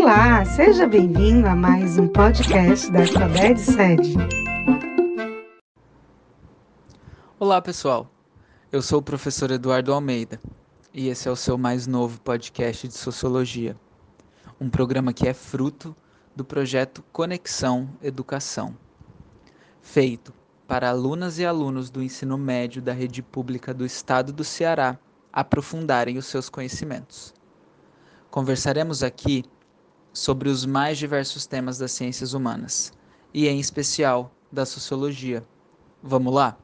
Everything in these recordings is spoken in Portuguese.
Olá, seja bem-vindo a mais um podcast da Alfabete Sede. Olá, pessoal. Eu sou o professor Eduardo Almeida e esse é o seu mais novo podcast de Sociologia, um programa que é fruto do projeto Conexão Educação, feito para alunas e alunos do ensino médio da rede pública do estado do Ceará aprofundarem os seus conhecimentos. Conversaremos aqui sobre os mais diversos temas das ciências humanas, e em especial da sociologia. Vamos lá?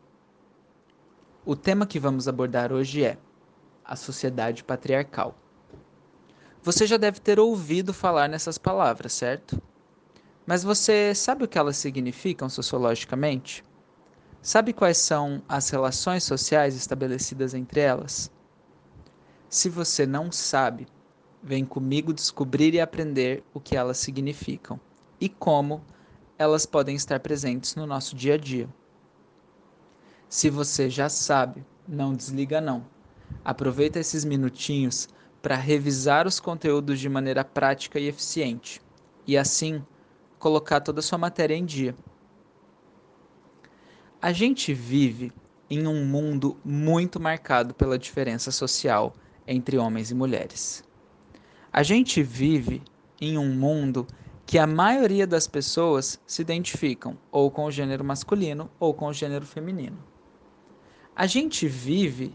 O tema que vamos abordar hoje é a sociedade patriarcal. Você já deve ter ouvido falar nessas palavras, certo? Mas você sabe o que elas significam sociologicamente? Sabe quais são as relações sociais estabelecidas entre elas? Se você não sabe, Vem comigo descobrir e aprender o que elas significam e como elas podem estar presentes no nosso dia a dia. Se você já sabe, não desliga não. Aproveita esses minutinhos para revisar os conteúdos de maneira prática e eficiente e assim colocar toda a sua matéria em dia. A gente vive em um mundo muito marcado pela diferença social entre homens e mulheres. A gente vive em um mundo que a maioria das pessoas se identificam ou com o gênero masculino ou com o gênero feminino. A gente vive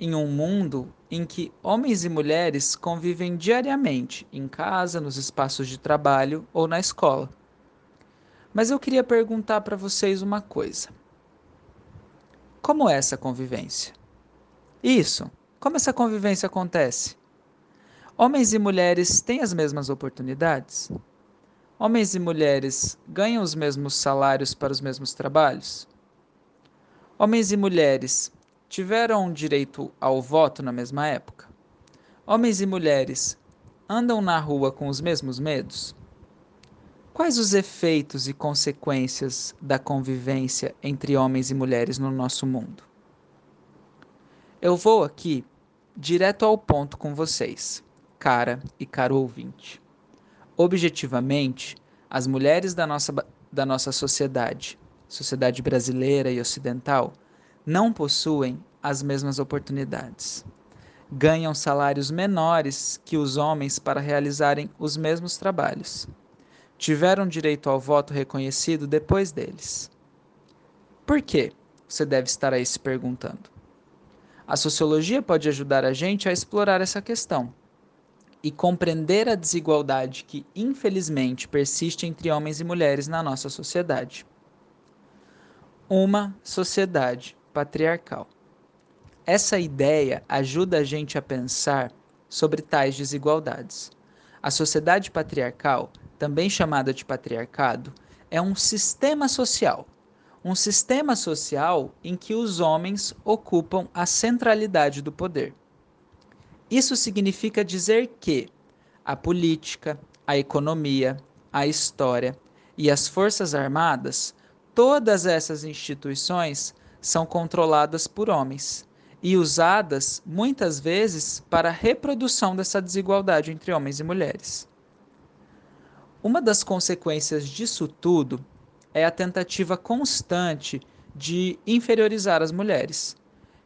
em um mundo em que homens e mulheres convivem diariamente em casa, nos espaços de trabalho ou na escola. Mas eu queria perguntar para vocês uma coisa. Como é essa convivência? Isso, como essa convivência acontece? Homens e mulheres têm as mesmas oportunidades? Homens e mulheres ganham os mesmos salários para os mesmos trabalhos? Homens e mulheres tiveram direito ao voto na mesma época? Homens e mulheres andam na rua com os mesmos medos? Quais os efeitos e consequências da convivência entre homens e mulheres no nosso mundo? Eu vou aqui direto ao ponto com vocês cara e caro ouvinte. Objetivamente, as mulheres da nossa, da nossa sociedade, sociedade brasileira e ocidental, não possuem as mesmas oportunidades. Ganham salários menores que os homens para realizarem os mesmos trabalhos. Tiveram direito ao voto reconhecido depois deles. Por quê? Você deve estar aí se perguntando. A sociologia pode ajudar a gente a explorar essa questão e compreender a desigualdade que, infelizmente, persiste entre homens e mulheres na nossa sociedade. Uma sociedade patriarcal. Essa ideia ajuda a gente a pensar sobre tais desigualdades. A sociedade patriarcal, também chamada de patriarcado, é um sistema social. Um sistema social em que os homens ocupam a centralidade do poder. Isso significa dizer que a política, a economia, a história e as forças armadas, todas essas instituições são controladas por homens e usadas muitas vezes para a reprodução dessa desigualdade entre homens e mulheres. Uma das consequências disso tudo é a tentativa constante de inferiorizar as mulheres,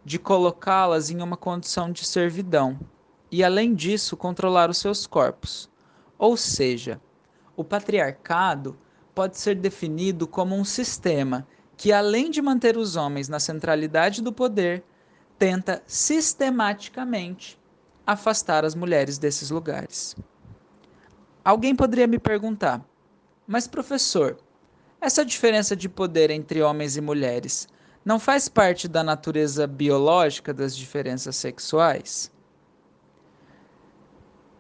de colocá-las em uma condição de servidão e, além disso, controlar os seus corpos. Ou seja, o patriarcado pode ser definido como um sistema que, além de manter os homens na centralidade do poder, tenta sistematicamente afastar as mulheres desses lugares. Alguém poderia me perguntar, mas professor, essa diferença de poder entre homens e mulheres não faz parte da natureza biológica das diferenças sexuais?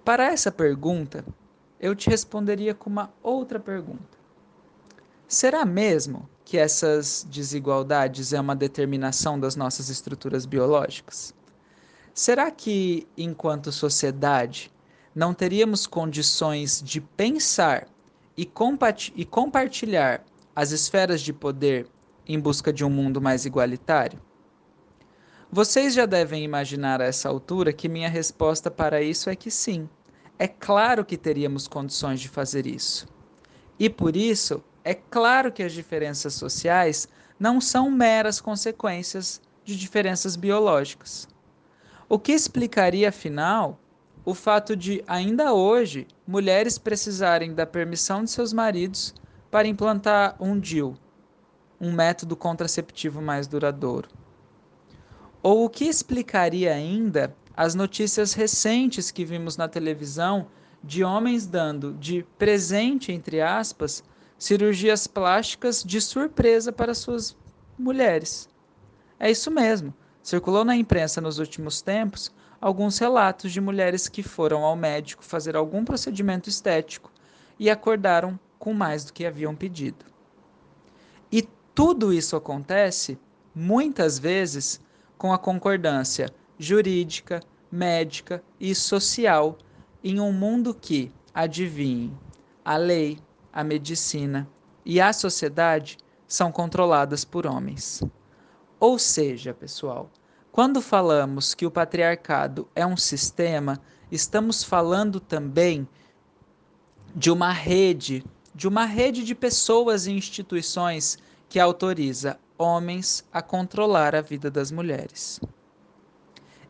Para essa pergunta, eu te responderia com uma outra pergunta. Será mesmo que essas desigualdades é uma determinação das nossas estruturas biológicas? Será que, enquanto sociedade, não teríamos condições de pensar e, e compartilhar as esferas de poder em busca de um mundo mais igualitário? Vocês já devem imaginar a essa altura que minha resposta para isso é que sim. é claro que teríamos condições de fazer isso. E por isso, é claro que as diferenças sociais não são meras consequências de diferenças biológicas. O que explicaria, afinal, o fato de, ainda hoje, mulheres precisarem da permissão de seus maridos para implantar um DIU, um método contraceptivo mais duradouro? Ou o que explicaria ainda as notícias recentes que vimos na televisão de homens dando de presente, entre aspas, cirurgias plásticas de surpresa para suas mulheres? É isso mesmo. Circulou na imprensa nos últimos tempos alguns relatos de mulheres que foram ao médico fazer algum procedimento estético e acordaram com mais do que haviam pedido. E tudo isso acontece, muitas vezes, com a concordância jurídica, médica e social em um mundo que, adivinhe, a lei, a medicina e a sociedade são controladas por homens. Ou seja, pessoal, quando falamos que o patriarcado é um sistema, estamos falando também de uma rede, de uma rede de pessoas e instituições que autoriza homens a controlar a vida das mulheres.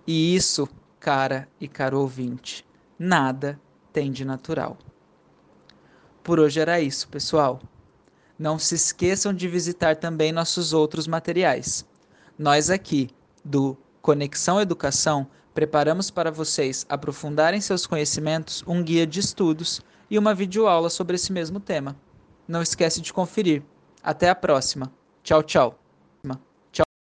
E isso, cara e caro ouvinte, nada tem de natural. Por hoje era isso, pessoal. Não se esqueçam de visitar também nossos outros materiais. Nós aqui do Conexão Educação, preparamos para vocês aprofundarem seus conhecimentos um guia de estudos e uma videoaula sobre esse mesmo tema. Não esquece de conferir. Até a próxima. Tchau, tchau.